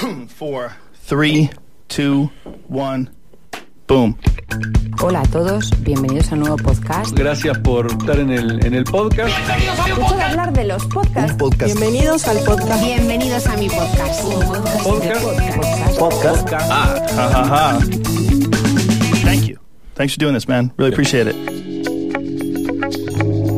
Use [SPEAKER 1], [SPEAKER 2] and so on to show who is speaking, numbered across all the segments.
[SPEAKER 1] four, three, two, one, boom.
[SPEAKER 2] Hola a todos, bienvenidos a un nuevo podcast.
[SPEAKER 3] Gracias por estar en el, en el podcast.
[SPEAKER 2] Escucho de hablar de los podcasts.
[SPEAKER 4] Bienvenidos al podcast.
[SPEAKER 5] Bienvenidos a mi podcast.
[SPEAKER 3] Podcast.
[SPEAKER 1] Podcast. Ah, ha, ha, ha. Thank you. Thanks for doing this, man. Really appreciate it.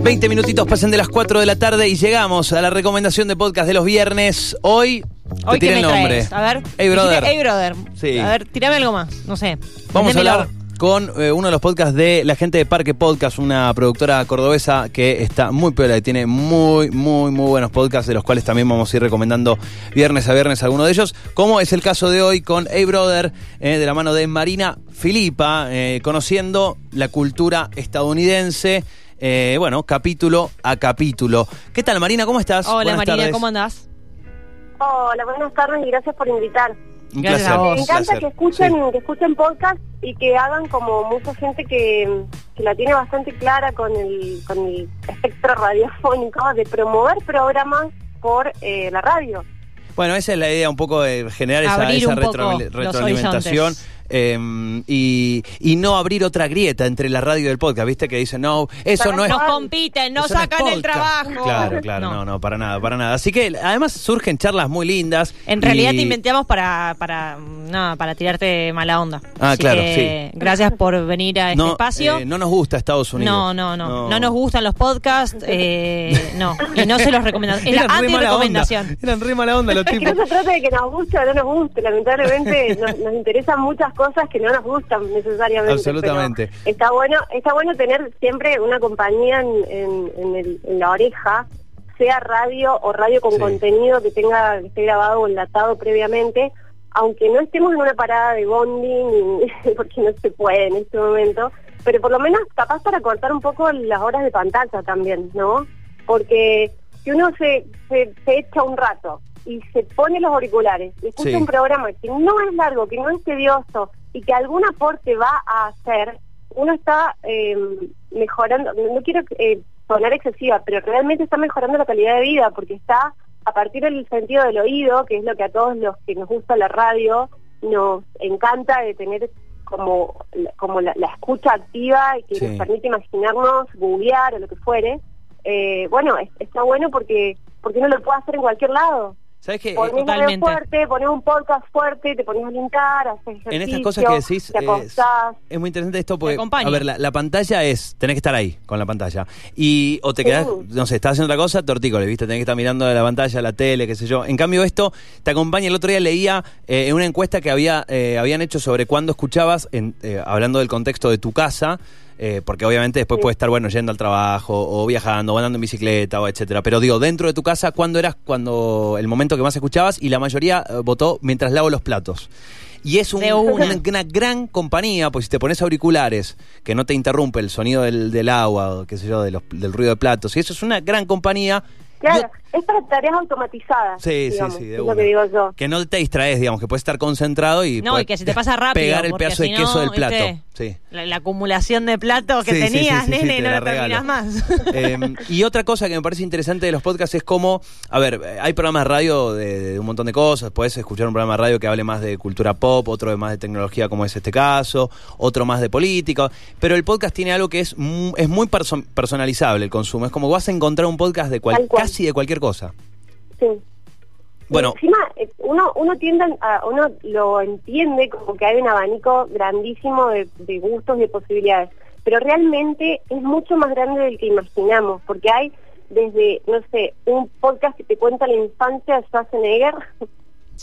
[SPEAKER 6] 20 minutitos pasan de las 4 de la tarde y llegamos a la recomendación de podcast de los viernes. Hoy,
[SPEAKER 4] Hoy que me
[SPEAKER 6] el nombre.
[SPEAKER 4] traes. A ver.
[SPEAKER 6] Hey, brother.
[SPEAKER 4] Hey, brother.
[SPEAKER 6] Sí.
[SPEAKER 4] A ver, tirame algo más. No sé.
[SPEAKER 6] Vamos a hablar con eh, uno de los podcasts de la gente de Parque Podcast, una productora cordobesa que está muy piola y tiene muy, muy, muy buenos podcasts, de los cuales también vamos a ir recomendando viernes a viernes alguno de ellos, como es el caso de hoy con Hey Brother, eh, de la mano de Marina Filipa, eh, conociendo la cultura estadounidense. bueno, capítulo a capítulo. ¿Qué tal, Marina? ¿Cómo estás?
[SPEAKER 4] Hola,
[SPEAKER 6] Buenas
[SPEAKER 4] Marina,
[SPEAKER 6] tardes.
[SPEAKER 4] ¿cómo andás?
[SPEAKER 7] Hola, buenas tardes y gracias por invitar.
[SPEAKER 6] Un
[SPEAKER 4] Gracias
[SPEAKER 6] placer.
[SPEAKER 4] a vos.
[SPEAKER 7] Me encanta
[SPEAKER 6] placer.
[SPEAKER 7] que escuchen,
[SPEAKER 6] Sí.
[SPEAKER 7] que escuchen podcast y que hagan como mucha gente que, que la tiene bastante clara con el, con el espectro radiofónico de promover programas por eh, la radio.
[SPEAKER 6] Bueno, esa es la idea un poco de generar esa,
[SPEAKER 4] Abrir
[SPEAKER 6] retro- retroalimentación
[SPEAKER 4] horizontes.
[SPEAKER 6] Eh, y, y no abrir otra grieta entre la radio y el podcast, ¿viste? Que dicen, no, eso
[SPEAKER 7] Para
[SPEAKER 6] no es...
[SPEAKER 4] Nos compiten,
[SPEAKER 6] no
[SPEAKER 4] sacan el
[SPEAKER 6] podcast".
[SPEAKER 4] trabajo.
[SPEAKER 6] Claro, claro, no. no, para nada, para nada. Así que además surgen charlas muy lindas.
[SPEAKER 4] En realidad te inventamos para, para, nada, para tirarte mala onda.
[SPEAKER 6] Ah,
[SPEAKER 4] Así
[SPEAKER 6] claro,
[SPEAKER 4] que Gracias por venir a este
[SPEAKER 6] no,
[SPEAKER 4] espacio.
[SPEAKER 6] eh, no nos gusta Estados Unidos.
[SPEAKER 4] No, no, no, no. nos gustan los podcasts, eh, no. Y no se los recomendamos. Es la anti-recomendación.
[SPEAKER 6] Eran re mala onda los
[SPEAKER 7] Es que
[SPEAKER 6] tipos.
[SPEAKER 7] no se trata de que nos guste o no nos guste, lamentablemente nos, nos interesan muchas cosas que no nos gustan necesariamente.
[SPEAKER 6] Absolutamente.
[SPEAKER 7] Está bueno, está bueno tener siempre una compañía en, en- en el- en la oreja, sea radio o radio con
[SPEAKER 6] Sí.
[SPEAKER 7] contenido que tenga que esté grabado o enlatado previamente, aunque no estemos en una parada de bonding, porque no se puede en este momento, pero por lo menos capaz para cortar un poco las horas de pantalla también, ¿no? Porque si uno se, se, se echa un rato y se pone los auriculares y escucha
[SPEAKER 6] Sí.
[SPEAKER 7] un programa que no es largo, que no es tedioso y que algún aporte va a hacer, uno está eh, mejorando, no quiero eh, sonar excesiva, pero realmente está mejorando la calidad de vida porque está a partir del sentido del oído, que es lo que a todos los que nos gusta la radio nos encanta de tener como, como la, la escucha activa y que
[SPEAKER 6] Sí.
[SPEAKER 7] nos permite imaginarnos, googlear o lo que fuere. Eh, bueno, es- está bueno porque porque uno lo puede hacer en cualquier lado.
[SPEAKER 6] ¿Sabes qué?
[SPEAKER 7] Radio
[SPEAKER 4] totalmente.
[SPEAKER 7] fuerte, pones un podcast fuerte, te pones a linkar, haces ejercicio,
[SPEAKER 6] en estas cosas que decís
[SPEAKER 7] te
[SPEAKER 6] es,
[SPEAKER 7] acostás.
[SPEAKER 6] es muy interesante esto porque
[SPEAKER 4] acompaña.
[SPEAKER 6] a ver la, la pantalla es tenés que estar ahí con la pantalla y o te quedás
[SPEAKER 7] Sí.
[SPEAKER 6] no sé estás haciendo otra cosa tortícolis viste tenés que estar mirando de la pantalla la tele qué sé yo en cambio esto te acompaña el otro día leía eh, en una encuesta que había eh, habían hecho sobre cuándo escuchabas en, eh, hablando del contexto de tu casa eh, porque obviamente después
[SPEAKER 7] Sí.
[SPEAKER 6] puedes estar bueno yendo al trabajo o viajando o andando en bicicleta o etcétera pero digo dentro de tu casa cuándo eras cuando el momento que más escuchabas y la mayoría eh, votó mientras lavo los platos y es un-
[SPEAKER 4] una.
[SPEAKER 6] una, una gran compañía, pues si te pones auriculares, que no te interrumpe el sonido del, del agua, o qué sé yo, de los- del ruido de platos, y eso es una gran compañía.
[SPEAKER 7] Claro, es para tareas automatizadas.
[SPEAKER 6] Sí,
[SPEAKER 7] digamos,
[SPEAKER 6] sí, sí, de
[SPEAKER 7] es lo que digo yo.
[SPEAKER 6] Que no te distraes, digamos, que puedes estar concentrado y,
[SPEAKER 4] No, y que se te pasa rápido.
[SPEAKER 6] pegar el pedazo
[SPEAKER 4] si
[SPEAKER 6] de
[SPEAKER 4] no,
[SPEAKER 6] queso del plato. Sí.
[SPEAKER 4] La, la acumulación de platos que
[SPEAKER 6] Sí, sí, sí,
[SPEAKER 4] tenías,
[SPEAKER 6] sí, sí,
[SPEAKER 4] nene,
[SPEAKER 6] te
[SPEAKER 4] no
[SPEAKER 6] la
[SPEAKER 4] la terminas más.
[SPEAKER 6] Eh, y otra cosa que me parece interesante de los podcasts es cómo, a ver, hay programas de radio de, de un montón de cosas, puedes escuchar un programa de radio que hable más de cultura pop, otro de más de tecnología como es este caso, otro más de política, pero el podcast tiene algo que es, mu- es muy perso- personalizable el consumo, es como vas a encontrar un podcast de cual-
[SPEAKER 7] cual.
[SPEAKER 6] casi de cualquier cosa.
[SPEAKER 7] Sí.
[SPEAKER 6] Bueno.
[SPEAKER 7] Y encima, eh, uno, uno tiende a, uno lo entiende como que hay un abanico grandísimo de, de gustos y de posibilidades, pero realmente es mucho más grande del que imaginamos, porque hay desde, no sé, un podcast que te cuenta la infancia de Schwarzenegger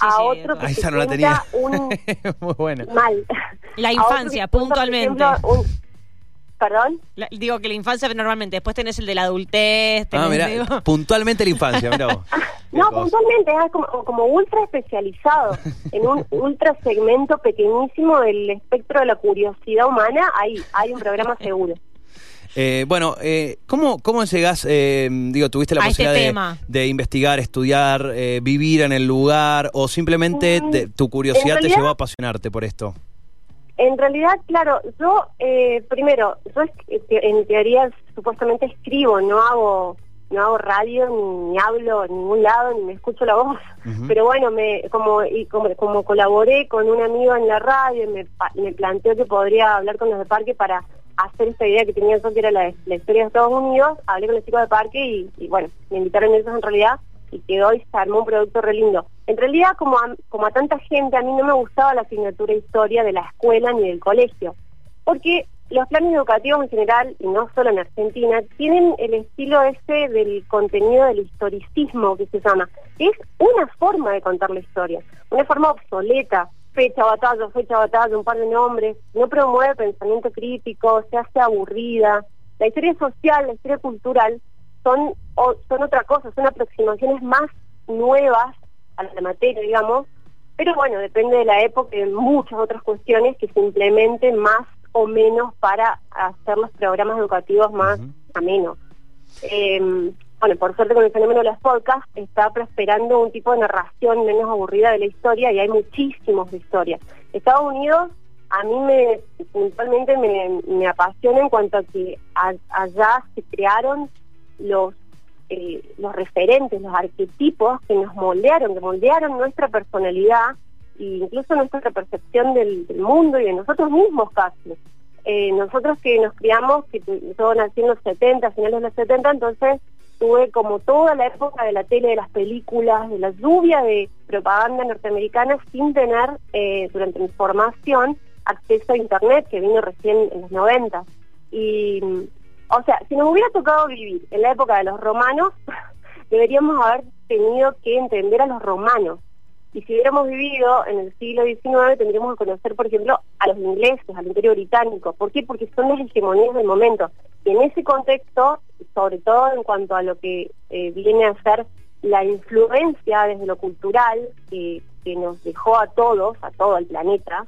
[SPEAKER 7] a
[SPEAKER 4] sí,
[SPEAKER 7] otro que
[SPEAKER 6] Ah,
[SPEAKER 7] te
[SPEAKER 6] esa no la
[SPEAKER 7] cuenta
[SPEAKER 6] tenía.
[SPEAKER 7] un
[SPEAKER 6] muy
[SPEAKER 7] mal.
[SPEAKER 4] La infancia,
[SPEAKER 7] te cuenta,
[SPEAKER 4] puntualmente.
[SPEAKER 7] ejemplo, un- ¿Perdón?
[SPEAKER 4] La- digo que la infancia normalmente, después tenés el de la adultez, tenés,
[SPEAKER 6] Ah,
[SPEAKER 4] digo-
[SPEAKER 6] puntualmente la infancia, mira vos. Qué
[SPEAKER 7] No, puntualmente es como, como ultra especializado, en un ultra segmento pequeñísimo del espectro de la curiosidad humana, ahí hay un programa seguro.
[SPEAKER 6] Eh, bueno, eh, ¿cómo, ¿cómo llegás? eh, digo, ¿tuviste la
[SPEAKER 4] A este
[SPEAKER 6] posibilidad de, investigar, estudiar, eh, vivir en el lugar o simplemente
[SPEAKER 7] Mm,
[SPEAKER 6] te- tu curiosidad te llevó a apasionarte por esto?
[SPEAKER 7] En realidad, claro, yo, eh, primero, yo en teoría supuestamente escribo, no hago no hago radio, ni, ni hablo en ningún lado, ni me escucho la voz. Pero bueno, me como y como, como colaboré con un amigo en la radio, me, me planteó que podría hablar con los de parque para hacer esta idea que tenía yo, que era la, la historia de Estados Unidos. Hablé con los chicos de parque y, y bueno, me invitaron ellos en realidad y quedó y se armó un producto re lindo. En realidad, como a, como a tanta gente, a mí no me gustaba la asignatura historia de la escuela ni del colegio, porque los planes educativos en general, y no solo en Argentina, tienen el estilo ese del contenido del historicismo que se llama. Es una forma de contar la historia, una forma obsoleta, fecha, batalla, fecha, batalla, un par de nombres, no promueve pensamiento crítico, se hace aburrida. La historia social, la historia cultural, son, o- son otra cosa, son aproximaciones más nuevas a la materia, digamos, pero bueno, depende de la época y de muchas otras cuestiones que se implementen más o menos para hacer los programas educativos más amenos. Eh, bueno, por suerte con el fenómeno de los podcasts está prosperando un tipo de narración menos aburrida de la historia y hay muchísimos de historia. Estados Unidos a mí me puntualmente me, me apasiona en cuanto a que a- allá se crearon los eh, los referentes, los arquetipos que nos moldearon, que moldearon nuestra personalidad e incluso nuestra percepción del, mundo y de nosotros mismos casi. Eh, nosotros que nos criamos, que yo nací en los 70, finales de los 70, entonces tuve como toda la época de la tele, de las películas, de la lluvia de propaganda norteamericana sin tener eh, durante mi formación acceso a Internet, que vino recién en los 90. Y, mm, o sea, si nos hubiera tocado vivir en la época de los romanos, deberíamos haber tenido que entender a los romanos. Y si hubiéramos vivido en el siglo XIX, tendríamos que conocer, por ejemplo, a los ingleses, al Imperio Británico. ¿Por qué? Porque son las hegemonías del momento. Y en ese contexto, sobre todo en cuanto a lo que eh, viene a ser la influencia desde lo cultural que, que nos dejó a todos, a todo el planeta,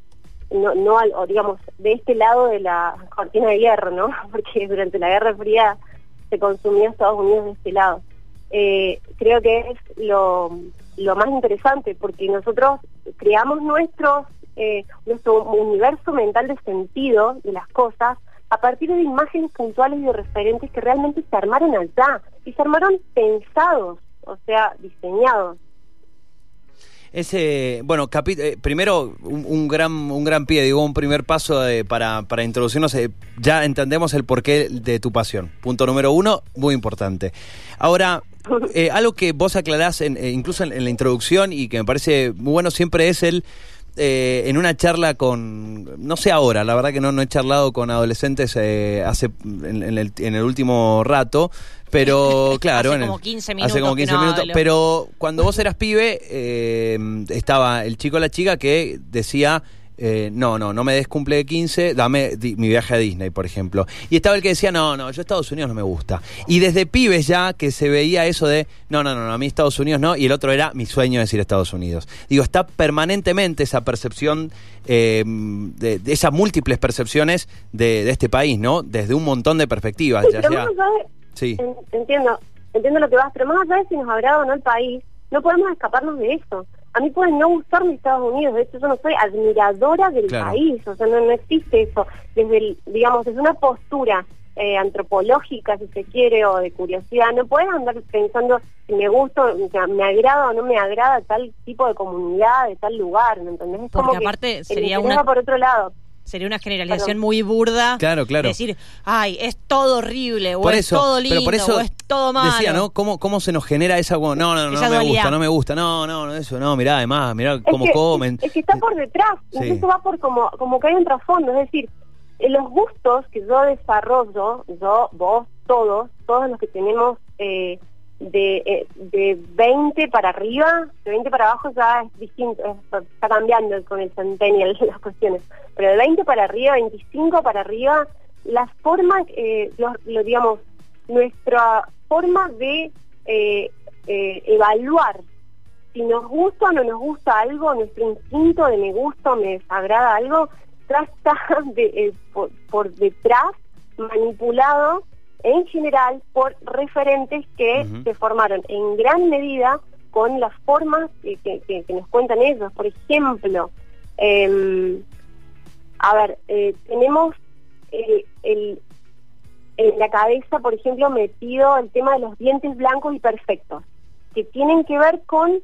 [SPEAKER 7] no, no al- o digamos, de este lado de la cortina de hierro, ¿no? Porque durante la Guerra Fría se consumía Estados Unidos de este lado. Eh, creo que es lo, más interesante porque nosotros creamos nuestros, eh, nuestro universo mental de sentido de las cosas a partir de imágenes puntuales y de referentes que realmente se armaron allá y se armaron pensados, o sea, diseñados.
[SPEAKER 6] Ese, bueno, capi- eh, primero un, un gran un gran pie, digo, un primer paso eh, para, para introducirnos. eh, ya entendemos el porqué de tu pasión. Punto número uno, muy importante. Ahora, eh, algo que vos aclarás en- eh, incluso en, en la introducción y que me parece muy bueno siempre es el eh, en una charla con, no sé ahora, la verdad que no, no he charlado con adolescentes eh, hace en, en el, en el último rato, pero claro,
[SPEAKER 4] Hace como 15
[SPEAKER 6] hace
[SPEAKER 4] minutos
[SPEAKER 6] como
[SPEAKER 4] que
[SPEAKER 6] 15
[SPEAKER 4] no
[SPEAKER 6] minutos,
[SPEAKER 4] hablo.
[SPEAKER 6] pero cuando vos eras pibe eh, estaba el chico o la chica que decía eh, no, no, no me des cumple de 15, dame di- mi viaje a Disney, por ejemplo. Y estaba el que decía, no, no, yo Estados Unidos no me gusta. Y desde pibes ya que se veía eso de, no, no, no, no, a mí Estados Unidos no, y el otro era mi sueño es ir a Estados Unidos. Digo, está permanentemente esa percepción, eh, de, de esas múltiples percepciones de, de este país, ¿no? Desde un montón de perspectivas.
[SPEAKER 7] Sí,
[SPEAKER 6] ya
[SPEAKER 7] pero
[SPEAKER 6] sea-
[SPEAKER 7] más allá de-
[SPEAKER 6] Sí.
[SPEAKER 7] en- entiendo, entiendo lo que vas, pero más allá de si nos agrada o no el país, no podemos escaparnos de eso. A mí puede no gustarme Estados Unidos, de hecho yo no soy admiradora del
[SPEAKER 6] Claro.
[SPEAKER 7] país, o sea, no, no existe eso. Desde, el, digamos, desde una postura eh, antropológica, si se quiere, o de curiosidad, no puedes andar pensando si me gusta, me agrada o no me agrada tal tipo de comunidad, de tal lugar, ¿me entendés? Es
[SPEAKER 4] Porque
[SPEAKER 7] como
[SPEAKER 4] aparte sería una-
[SPEAKER 7] por otro lado.
[SPEAKER 4] Sería una generalización muy burda.
[SPEAKER 6] Claro, claro.
[SPEAKER 4] Decir, ay, es todo horrible, o
[SPEAKER 6] por
[SPEAKER 4] es
[SPEAKER 6] eso,
[SPEAKER 4] todo lindo,
[SPEAKER 6] pero por eso
[SPEAKER 4] o es todo malo.
[SPEAKER 6] decía, ¿no? ¿Cómo, cómo se nos genera esa no, no, no,
[SPEAKER 4] Esa
[SPEAKER 6] no me
[SPEAKER 4] dualidad.
[SPEAKER 6] gusta, no me gusta, no, no, no, eso, no, mirá, además, mirá
[SPEAKER 7] Es
[SPEAKER 6] cómo
[SPEAKER 7] que-
[SPEAKER 6] comen.
[SPEAKER 7] Es que está por detrás,
[SPEAKER 6] Sí.
[SPEAKER 7] incluso va por como, como que hay un trasfondo, es decir, en los gustos que yo desarrollo, yo, vos, todos, todos los que tenemos eh, de, eh, de 20 para arriba, de 20 para abajo ya es distinto, es- está cambiando con el centennial las cuestiones, pero de 20 para arriba, 25 para arriba, la forma, eh, los- lo, digamos, nuestra forma de eh, eh, evaluar si nos gusta o no nos gusta algo, nuestro instinto de me gusta o me desagrada algo, está de, por detrás manipulado en general por referentes que se formaron en gran medida con las formas que, que- que- que nos cuentan ellos. Por ejemplo, em, a ver, eh, tenemos eh, el, en la cabeza, por ejemplo, metido el tema de los dientes blancos y perfectos, que tienen que ver con,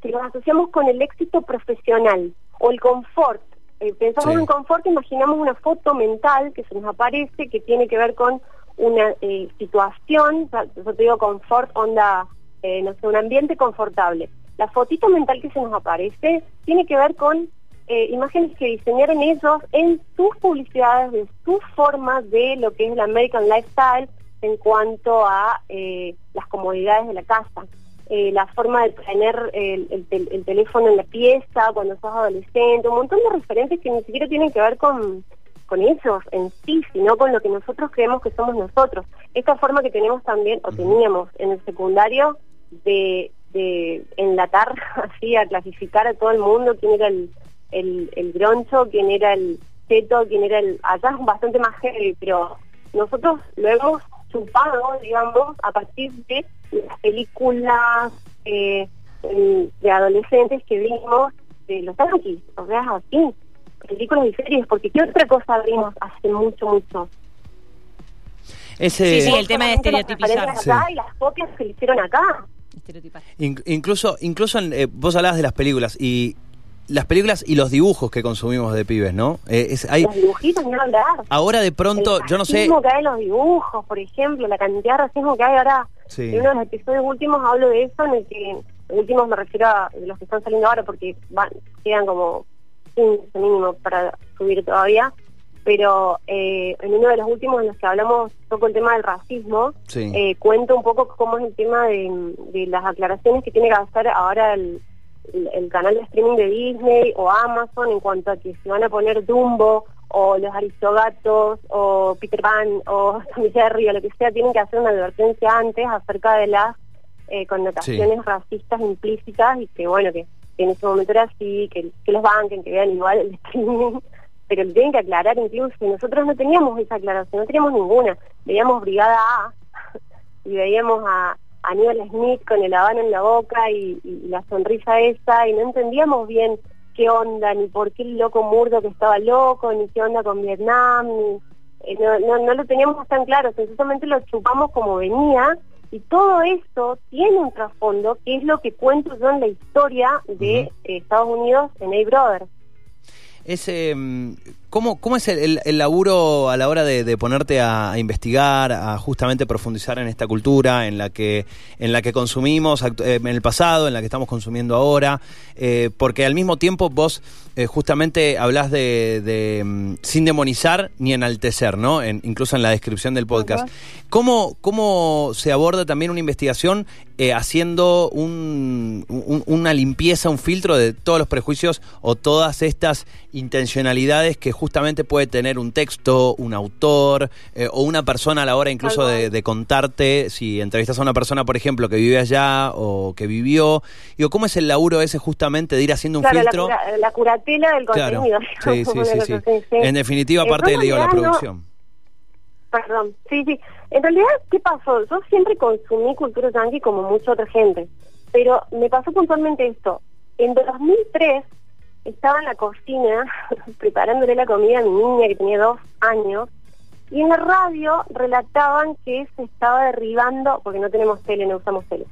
[SPEAKER 7] que los asociamos con el éxito profesional o el confort. Eh, pensamos
[SPEAKER 6] Sí.
[SPEAKER 7] en confort, imaginamos una foto mental que se nos aparece que tiene que ver con una eh, situación, yo te digo confort, onda, eh, no sé, un ambiente confortable. La fotito mental que se nos aparece tiene que ver con eh, imágenes que diseñaron ellos en sus publicidades, de sus formas de lo que es el American Lifestyle en cuanto a eh, las comodidades de la casa. Eh, la forma de tener el, el el teléfono en la pieza cuando sos adolescente, un montón de referentes que ni siquiera tienen que ver con, con ellos en sí, sino con lo que nosotros creemos que somos nosotros. Esta forma que tenemos también, o teníamos en el secundario, de, de enlatar así, a clasificar a todo el mundo quién era el, el, el groncho, quién era el teto, quién era el... Allá es bastante más heavy, pero nosotros lo hemos chupado, digamos, a partir de las películas eh, de adolescentes que vimos de los yankees, o sea, así, películas y series, porque ¿qué otra cosa vimos hace mucho, mucho?
[SPEAKER 6] Ese,
[SPEAKER 4] Sí, sí, el tema de
[SPEAKER 7] las
[SPEAKER 4] estereotipizar.
[SPEAKER 7] referencias acá
[SPEAKER 6] Sí.
[SPEAKER 7] y las copias que le hicieron acá.
[SPEAKER 4] Estereotipar.
[SPEAKER 6] In- incluso, incluso en, eh, vos hablabas de las películas y las películas y los dibujos que consumimos de pibes, ¿no? Eh, es, hay,
[SPEAKER 7] Los dibujitos, ni hablar.
[SPEAKER 6] ahora de pronto,
[SPEAKER 7] el
[SPEAKER 6] yo no sé,
[SPEAKER 7] racismo que hay en los dibujos, por ejemplo, la cantidad de racismo que hay ahora.
[SPEAKER 6] Sí.
[SPEAKER 7] En uno de los episodios últimos hablo de eso, en el que, últimos me refiero a los que están saliendo ahora, porque van, quedan como 15 mínimo para subir todavía, pero eh, en uno de los últimos en los que hablamos poco el tema del racismo,
[SPEAKER 6] Sí.
[SPEAKER 7] eh, cuento un poco cómo es el tema de, de las aclaraciones que tiene que hacer ahora el, el, el canal de streaming de Disney o Amazon en cuanto a que se van a poner Dumbo o los Aristogatos o Peter Pan o Jerry o lo que sea, tienen que hacer una advertencia antes acerca de las eh, connotaciones racistas implícitas y que bueno, que en ese momento era así, que, los banquen, que vean igual el streaming, pero lo tienen que aclarar incluso, nosotros no teníamos esa aclaración, no teníamos ninguna, veíamos Brigada A y veíamos a Aníbal Smith con el habano en la boca y, y la sonrisa esa y no entendíamos bien qué onda, ni por qué el loco murdo que estaba loco, ni qué onda con Vietnam, ni, eh, no, no, no lo teníamos tan claro, sencillamente lo chupamos como venía y todo esto tiene un trasfondo que es lo que cuento yo en la historia de Estados Unidos en A Brothers.
[SPEAKER 6] ese, mm, ¿cómo, ¿cómo es el, el- el laburo a la hora de, de ponerte a, a investigar, a justamente profundizar en esta cultura en la que, en la que consumimos eh, en el pasado, en la que estamos consumiendo ahora? Eh, porque al mismo tiempo vos eh, justamente hablas de, de, mm, sin demonizar ni enaltecer, ¿no? En- incluso en la descripción del podcast. ¿Cómo, ¿Cómo se aborda también una investigación eh, haciendo un- un- una limpieza, un filtro de todos los prejuicios o todas estas intencionalidades que justamente puede tener un texto, un autor eh, o una persona a la hora incluso de, contarte, si entrevistas a una persona, por ejemplo, que vive allá o que vivió, digo, ¿cómo es el laburo ese justamente de ir haciendo un
[SPEAKER 7] Claro, la,
[SPEAKER 6] filtro?
[SPEAKER 7] cura- la curatela del
[SPEAKER 6] Claro,
[SPEAKER 7] contenido.
[SPEAKER 6] sí, sí, sí. En definitiva, aparte, le digo, la
[SPEAKER 7] no-
[SPEAKER 6] producción.
[SPEAKER 7] Perdón, sí, sí. En realidad, ¿qué pasó? Yo siempre consumí cultura yankee como mucha otra gente, pero me pasó puntualmente esto. En 2003 estaba en la cocina preparándole la comida a mi niña que tenía dos años y en la radio relataban que se estaba derribando, porque no tenemos tele, no usamos tele,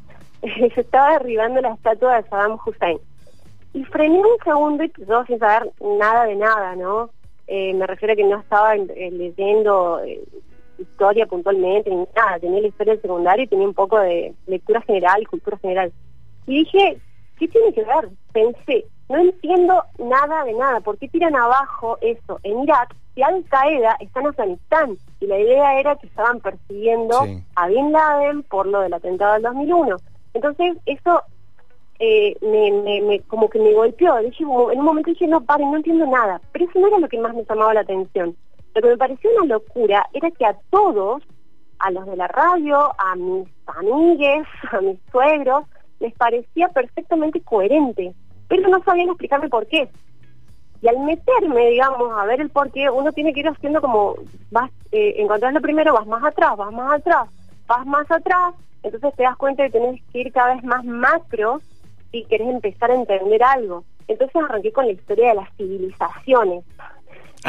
[SPEAKER 7] se estaba derribando la estatua de Saddam Hussein. Y frené un segundo y yo sin saber nada de nada, ¿no? Eh, me refiero a que no estaba eh, leyendo eh, historia puntualmente ni nada, tenía la historia del secundario y tenía un poco de lectura general cultura general. Y dije, ¿qué tiene que ver? Pensé, no entiendo nada de nada, ¿por qué tiran abajo eso en Irak si Al Qaeda está en Afganistán? Y la idea era que estaban persiguiendo
[SPEAKER 6] Sí.
[SPEAKER 7] a Bin Laden por lo del atentado del 2001. Entonces, eso eh, me, me, me- como que me golpeó. Dije, en un momento dije, no, paren, no entiendo nada. Pero eso no era lo que más me llamaba la atención. Lo que me pareció una locura era que a todos, a los de la radio, a mis amigues, a mis suegros, les parecía perfectamente coherente. Pero no sabían explicarme por qué. Y al meterme, digamos, a ver el por qué, uno tiene que ir haciendo como, vas, eh, primero, vas más atrás, vas más atrás, vas más atrás, entonces te das cuenta de que tenés que ir cada vez más macro si querés empezar a entender algo. Entonces arranqué con la historia de las civilizaciones.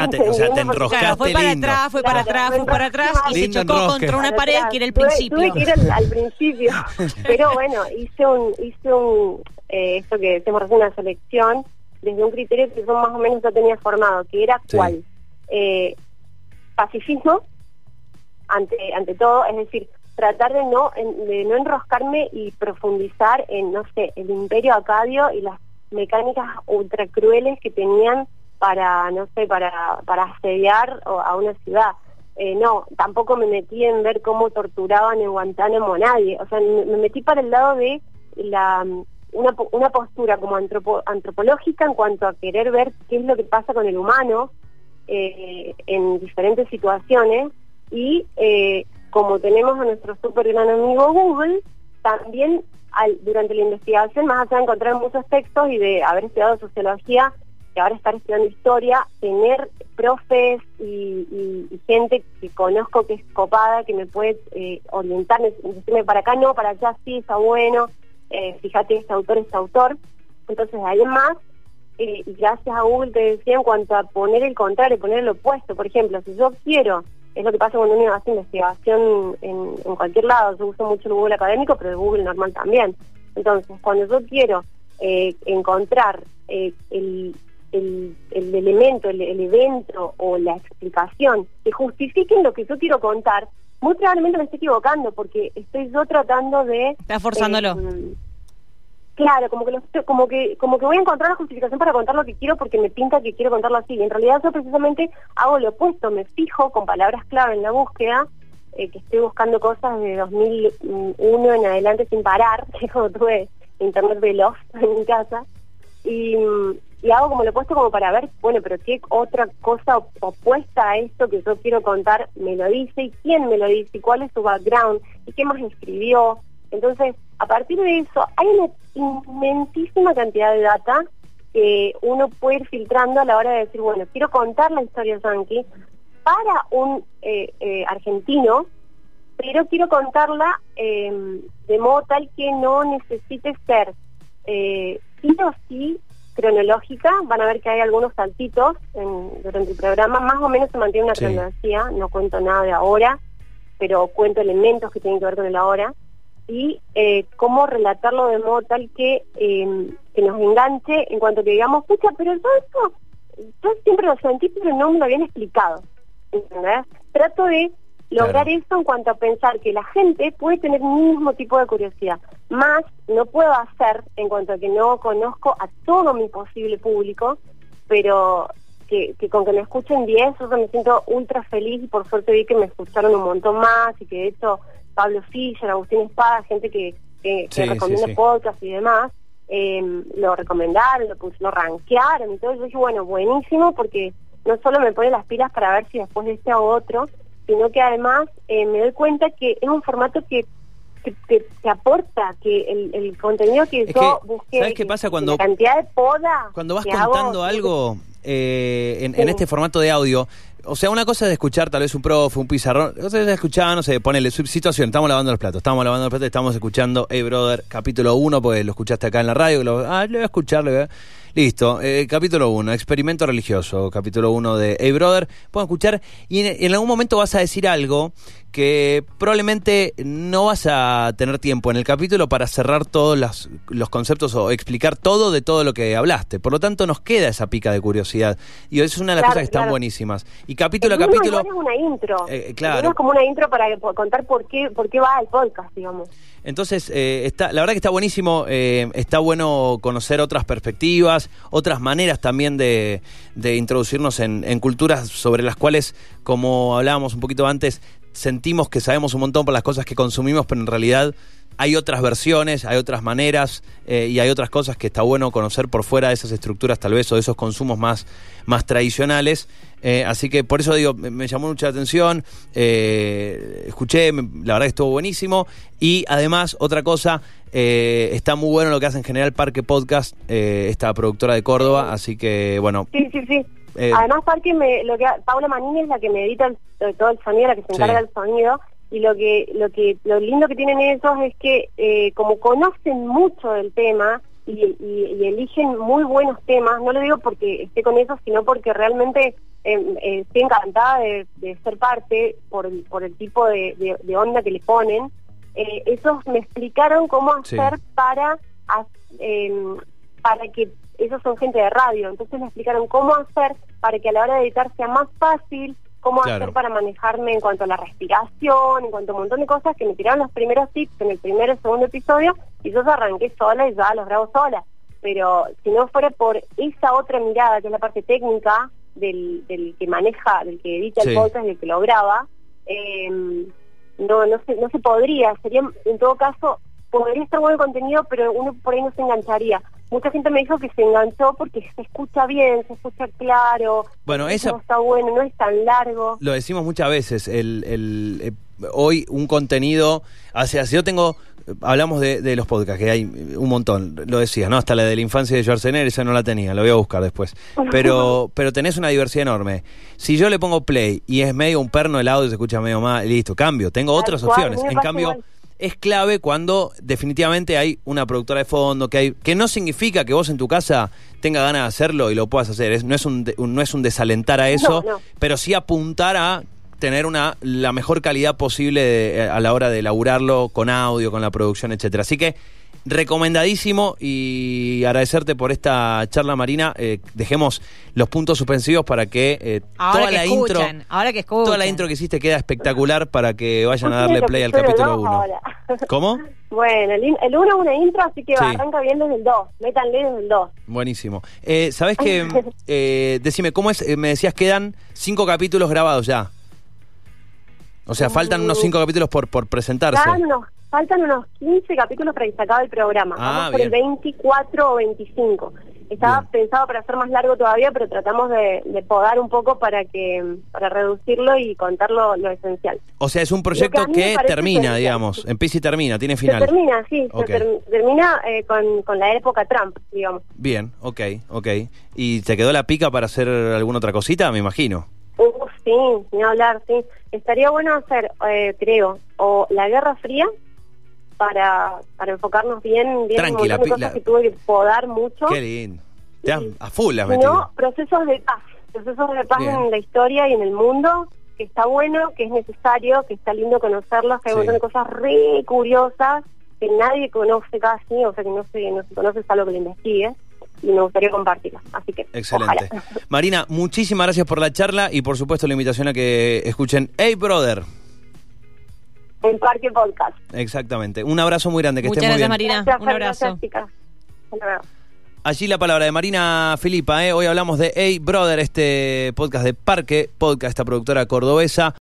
[SPEAKER 6] Ah, te- o sea, te enroscaste
[SPEAKER 4] Claro, fue para
[SPEAKER 6] lindo.
[SPEAKER 4] atrás, fue para
[SPEAKER 7] Claro,
[SPEAKER 4] atrás, fue para atrás y se chocó
[SPEAKER 6] enrosque.
[SPEAKER 4] contra una pared que era el principio.
[SPEAKER 7] Tuve que ir al, al principio, pero bueno, hice un, hice un, eh, esto que decimos recién, una selección desde un criterio que yo más o menos ya tenía formado, que era
[SPEAKER 6] Sí.
[SPEAKER 7] cuál, Eh, pacifismo ante ante todo, es decir, tratar de no en- de no enroscarme y profundizar en no sé el Imperio Acadio y las mecánicas ultra crueles que tenían para no sé para para asediar a una ciudad. Eh, no, tampoco me metí en ver cómo torturaban en Guantánamo a nadie. O sea, me, me metí para el lado de la una, una postura como antropo- antropológica en cuanto a querer ver qué es lo que pasa con el humano eh, en diferentes situaciones y eh, como tenemos a nuestro super gran amigo Google, también al- durante la investigación, más allá de encontrar muchos textos y de haber estudiado sociología, y ahora estar estudiando historia, tener profes y, gente que conozco que es copada, que me puede eh, orientar, decirme para acá no, para allá sí, está bueno, eh, fíjate este autor, este autor. Entonces, ahí en más, eh, gracias a Google te decía en cuanto a poner el contrario, poner el opuesto. Por ejemplo, si yo quiero, es lo que pasa cuando uno hace investigación en, en cualquier lado, yo uso mucho el Google académico, pero el Google normal también. Entonces, cuando yo quiero eh, encontrar eh, el, el, el elemento, el, el evento o la explicación que justifiquen lo que yo quiero contar, muy probablemente me esté equivocando porque estoy yo tratando de...
[SPEAKER 4] Está forzándolo.
[SPEAKER 7] eh, Claro, como que, lo como que como que voy a encontrar la justificación para contar lo que quiero porque me pinta que quiero contarlo así. Y en realidad yo precisamente hago lo opuesto, me fijo con palabras clave en la búsqueda, eh, que estoy buscando cosas de 2001 en adelante sin parar, que como tuve internet veloz en mi casa, y, mm, y hago como lo opuesto como para ver, bueno, pero qué otra cosa op- opuesta a esto que yo quiero contar me lo dice, y quién me lo dice, y cuál es su background, y qué más escribió. Entonces, a partir de eso, hay una inmensísima cantidad de data que uno puede ir filtrando a la hora de decir, bueno, quiero contar la historia yankee para un eh, eh, argentino, pero quiero contarla eh, de modo tal que no necesite ser sí o sí cronológica. Van a ver que hay algunos saltitos en- durante el programa. Más o menos se mantiene una
[SPEAKER 6] Sí.
[SPEAKER 7] cronología. No cuento nada de ahora, pero cuento elementos que tienen que ver con el ahora. Y eh, cómo relatarlo de modo tal que, eh, que nos enganche en cuanto que digamos, pucha, pero yo esto, yo siempre lo sentí, pero no me lo habían explicado. ¿entendés? Trato de lograr
[SPEAKER 6] Claro.
[SPEAKER 7] esto en cuanto a pensar que la gente puede tener el mismo tipo de curiosidad. Más no puedo hacer en cuanto a que no conozco a todo mi posible público, pero que, que con que me escuchen 10, yo me siento ultra feliz y por suerte vi que me escucharon un montón más y que de hecho Pablo Fischer, Agustín Espada, gente que, que,
[SPEAKER 6] Sí,
[SPEAKER 7] recomienda
[SPEAKER 6] sí.
[SPEAKER 7] podcast y demás, eh, lo recomendaron, lo, lo rankearon y todo. Yo dije, bueno, buenísimo porque no solo me pone las pilas para ver si después de este hago otro, sino que además eh, me doy cuenta que es un formato que que, que- que aporta, que el, el contenido que
[SPEAKER 6] Es
[SPEAKER 7] yo
[SPEAKER 6] que,
[SPEAKER 7] busqué,
[SPEAKER 6] ¿sabes qué pasa cuando-
[SPEAKER 7] la cantidad de poda
[SPEAKER 6] Cuando vas
[SPEAKER 7] hago,
[SPEAKER 6] contando algo eh, en, en este formato de audio, o sea, una cosa es escuchar tal vez un profe, un pizarrón, otra es escuchar, no sé, ponele su- situación, estamos lavando los platos, estamos lavando los platos, estamos escuchando Hey Brother, capítulo 1, porque lo escuchaste acá en la radio, lo, ah, le voy a escuchar, le voy a- Listo, eh, capítulo 1, experimento religioso, capítulo 1 de Hey Brother, puedo escuchar y en, en algún momento vas a decir algo que probablemente no vas a tener tiempo en el capítulo para cerrar todos los conceptos o explicar todo de todo lo que hablaste. Por lo tanto, nos queda esa pica de curiosidad. Y es una de las
[SPEAKER 7] Claro,
[SPEAKER 6] cosas que están
[SPEAKER 7] claro.
[SPEAKER 6] buenísimas. Y capítulo a
[SPEAKER 7] El
[SPEAKER 6] capítulo...
[SPEAKER 7] es una intro.
[SPEAKER 6] Eh, claro.
[SPEAKER 7] es como una intro para contar por qué por qué va el podcast, digamos.
[SPEAKER 6] Entonces, eh, está, la verdad que está buenísimo, eh, está bueno conocer otras perspectivas, otras maneras también de, de introducirnos en, culturas sobre las cuales, como hablábamos un poquito antes, sentimos que sabemos un montón por las cosas que consumimos, pero en realidad hay otras versiones, hay otras maneras eh, y hay otras cosas que está bueno conocer por fuera de esas estructuras tal vez o de esos consumos más, más tradicionales. Eh, así que por eso digo, me, me llamó mucha atención, eh, escuché, la verdad que estuvo buenísimo y además otra cosa, eh, está muy bueno lo que hace en general Parque Podcast, eh, esta productora de Córdoba, así que bueno,
[SPEAKER 7] Sí, sí, sí.
[SPEAKER 6] Eh,
[SPEAKER 7] Además, Parque, me, lo que, Paula Manini es la que me edita el- eh, todo el sonido, la que se encarga del sonido. Y lo que, lo que, lo lindo que tienen ellos es que, eh, como conocen mucho del tema, y, y- y eligen muy buenos temas. No lo digo porque esté con ellos, sino porque realmente eh, estoy encantada de, de ser parte por el, por el tipo de, de- de onda que le ponen. Eh, ellos me explicaron cómo
[SPEAKER 6] Sí.
[SPEAKER 7] hacer para, em, para que ellos son gente de radio, entonces me explicaron cómo hacer para que a la hora de editar sea más fácil, cómo
[SPEAKER 6] Claro.
[SPEAKER 7] hacer para manejarme en cuanto a la respiración, en cuanto a un montón de cosas que me tiraron los primeros tips en el primer y segundo episodio y yo arranqué sola y ya los grabo sola. Pero si no fuera por esa otra mirada, que es la parte técnica del, del que maneja, del que edita
[SPEAKER 6] Sí.
[SPEAKER 7] el podcast, del que lo graba, eh, no, no, se, no se podría. Sería, en todo caso, podría estar bueno el contenido, pero uno por ahí no se engancharía. Mucha gente me dijo que se enganchó porque se escucha bien, se escucha claro,
[SPEAKER 6] Bueno, esa-
[SPEAKER 7] ritmo está bueno, no es tan largo.
[SPEAKER 6] Lo decimos muchas veces, el, el, eh, hoy un contenido, o sea, si yo tengo, hablamos de, de los podcasts, que hay un montón, lo decías, ¿no? Hasta la de la infancia de Schwarzenegger, esa no la tenía, la voy a buscar después. Pero, pero tenés una diversidad enorme. Si yo le pongo play y es medio un perno el audio, se escucha medio mal, listo, cambio, tengo otras
[SPEAKER 7] cual,
[SPEAKER 6] opciones. En cambio... Es clave cuando definitivamente hay una productora de fondo, que hay que no significa que vos en tu casa tenga ganas de hacerlo y lo puedas hacer. Es, no, es un, no es un desalentar a eso,
[SPEAKER 7] No, no.
[SPEAKER 6] pero sí apuntar a tener una la mejor calidad posible de- a la hora de elaborarlo con audio, con la producción, etcétera. Así que recomendadísimo y agradecerte por esta charla marina. Eh, dejemos los puntos suspensivos para que eh,
[SPEAKER 4] Ahora
[SPEAKER 6] toda
[SPEAKER 4] que
[SPEAKER 6] la intro
[SPEAKER 4] ahora que
[SPEAKER 6] toda la intro que hiciste queda espectacular para que vayan a darle play al capítulo
[SPEAKER 7] dos
[SPEAKER 6] 1.
[SPEAKER 7] ahora.
[SPEAKER 6] ¿Cómo?
[SPEAKER 7] Bueno, el, in- el uno es una intro, así que
[SPEAKER 6] Sí.
[SPEAKER 7] arranca bien desde el 2. Métanle desde el 2.
[SPEAKER 6] Buenísimo. Eh, ¿Sabés qué? Eh, decime, ¿cómo es? Eh, me decías quedan cinco capítulos grabados ya. O sea, faltan unos cinco capítulos por, por presentarse.
[SPEAKER 7] Faltan unos, faltan unos 15 capítulos para que se acabe el programa.
[SPEAKER 6] Ah,
[SPEAKER 7] Vamos por el
[SPEAKER 6] bien.
[SPEAKER 7] 24 o 25. Estaba
[SPEAKER 6] Bien.
[SPEAKER 7] pensado para ser más largo todavía, pero tratamos de, de podar un poco para que para reducirlo y contar lo, lo esencial.
[SPEAKER 6] O sea, es un
[SPEAKER 7] que
[SPEAKER 6] proyecto que termina, digamos. Empieza y termina, tiene
[SPEAKER 7] Se
[SPEAKER 6] final.
[SPEAKER 7] termina, sí,
[SPEAKER 6] Ok.
[SPEAKER 7] se ter- termina eh, con, con la época Trump, digamos.
[SPEAKER 6] Bien, ok, ok. ¿Y te quedó la pica para hacer alguna otra cosita? Me imagino.
[SPEAKER 7] Sí, ni hablar, sí. Estaría bueno hacer, eh, creo, o la Guerra Fría para, para enfocarnos bien, bien en un
[SPEAKER 6] Tranqui, la
[SPEAKER 7] montón de
[SPEAKER 6] pi- la-
[SPEAKER 7] cosas que tuve que podar mucho.
[SPEAKER 6] Qué lindo. Te has- a full metido.
[SPEAKER 7] no, procesos de paz, procesos de paz
[SPEAKER 6] Bien.
[SPEAKER 7] en la historia y en el mundo, que está bueno, que es necesario, que está lindo conocerlos, que hay
[SPEAKER 6] Sí.
[SPEAKER 7] un montón de cosas re curiosas que nadie conoce casi, o sea que no se, no se conoce, es algo que lo investigue, y me gustaría compartirlo. Así que,
[SPEAKER 6] Excelente.
[SPEAKER 7] ojalá.
[SPEAKER 6] Marina, muchísimas gracias por la charla y por supuesto la invitación a que escuchen Hey Brother.
[SPEAKER 7] El Parque Podcast.
[SPEAKER 6] Exactamente. Un abrazo muy grande, que
[SPEAKER 4] Muchas
[SPEAKER 6] estés muy
[SPEAKER 4] gracias,
[SPEAKER 6] bien.
[SPEAKER 4] Marina.
[SPEAKER 7] Gracias,
[SPEAKER 4] Un abrazo.
[SPEAKER 7] gracias.
[SPEAKER 6] Allí la palabra de Marina Filipa, ¿eh? hoy hablamos de Hey Brother, este podcast de Parque, podcast, esta productora cordobesa.